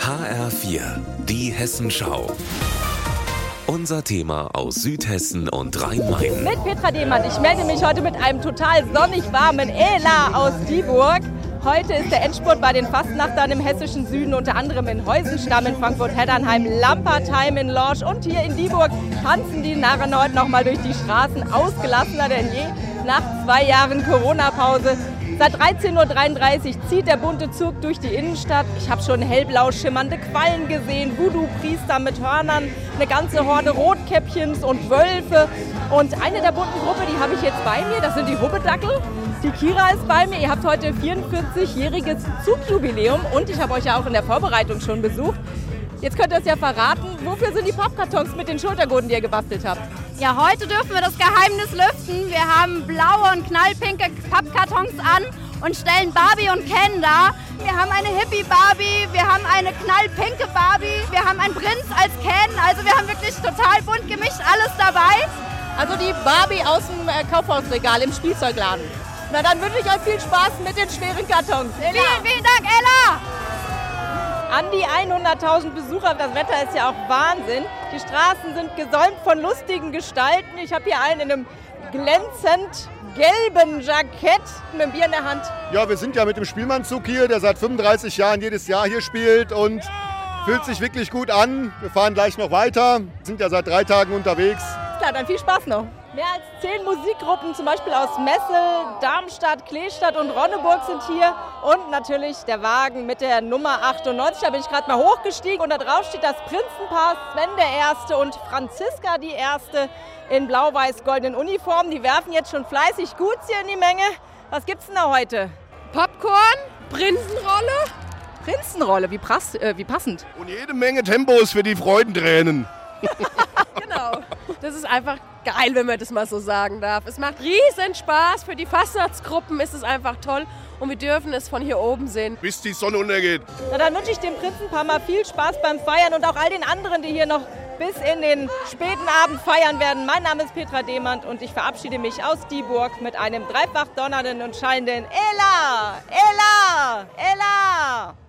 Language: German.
HR4, die Hessenschau. Unser Thema aus Südhessen und Rhein-Main. Mit Petra Dehmann. Ich melde mich heute mit einem total sonnig warmen Ela aus Dieburg. Heute ist der Endspurt bei den Fastnachtern im hessischen Süden, unter anderem in Heusenstamm, in Frankfurt-Heddernheim, Lampertheim in Lorsch und hier in Dieburg tanzen die Narren heute nochmal durch die Straßen ausgelassener denn je nach zwei Jahren Corona-Pause. Seit 13.33 Uhr zieht der bunte Zug durch die Innenstadt. Ich habe schon hellblau schimmernde Quallen gesehen, Voodoo-Priester mit Hörnern, eine ganze Horde Rotkäppchens und Wölfe. Und eine der bunten Gruppe, die habe ich jetzt bei mir, das sind die Hubbedackel. Die Kira ist bei mir. Ihr habt heute 44-jähriges Zugjubiläum und ich habe euch ja auch in der Vorbereitung schon besucht. Jetzt könnt ihr es ja verraten. Wofür sind die Pappkartons mit den Schultergurten, die ihr gebastelt habt? Ja, heute dürfen wir das Geheimnis lüften. Wir haben blaue und knallpinke Pappkartons an und stellen Barbie und Ken da. Wir haben eine Hippie-Barbie, wir haben eine knallpinke Barbie, wir haben einen Prinz als Ken. Also wir haben wirklich total bunt gemischt alles dabei. Also die Barbie aus dem äh, Kaufhausregal im Spielzeugladen. Na, dann wünsche ich euch viel Spaß mit den schweren Kartons. Ella. Vielen, vielen Dank, Ella! An die 100.000 Besucher, das Wetter ist ja auch Wahnsinn. Die Straßen sind gesäumt von lustigen Gestalten. Ich habe hier einen in einem glänzend gelben Jackett mit einem Bier in der Hand. Ja, wir sind ja mit dem Spielmannzug hier, der seit 35 Jahren jedes Jahr hier spielt und fühlt sich wirklich gut an. Wir fahren gleich noch weiter, sind ja seit drei Tagen unterwegs. Klar, dann viel Spaß noch. Mehr als zehn Musikgruppen, zum Beispiel aus Messel, Darmstadt, Kleestadt und Ronneburg sind hier. Und natürlich der Wagen mit der Nummer 98. Da bin ich gerade mal hochgestiegen und da drauf steht das Prinzenpaar Sven der Erste und Franziska die Erste in blau-weiß-goldenen Uniformen. Die werfen jetzt schon fleißig Guts hier in die Menge. Was gibt's denn da heute? Popcorn, Prinzenrolle. Prinzenrolle, wie, prass, äh, wie passend. Und jede Menge Tempos für die Freudentränen. Das ist einfach geil, wenn man das mal so sagen darf. Es macht riesen Spaß. Für die Fastnachtsgruppen ist es einfach toll. Und wir dürfen es von hier oben sehen. Bis die Sonne untergeht. Na, dann wünsche ich dem Prinzenpaar mal viel Spaß beim Feiern und auch all den anderen, die hier noch bis in den späten Abend feiern werden. Mein Name ist Petra Demand und ich verabschiede mich aus Dieburg mit einem dreifach donnernden und schallenden Ella! Ella! Ella!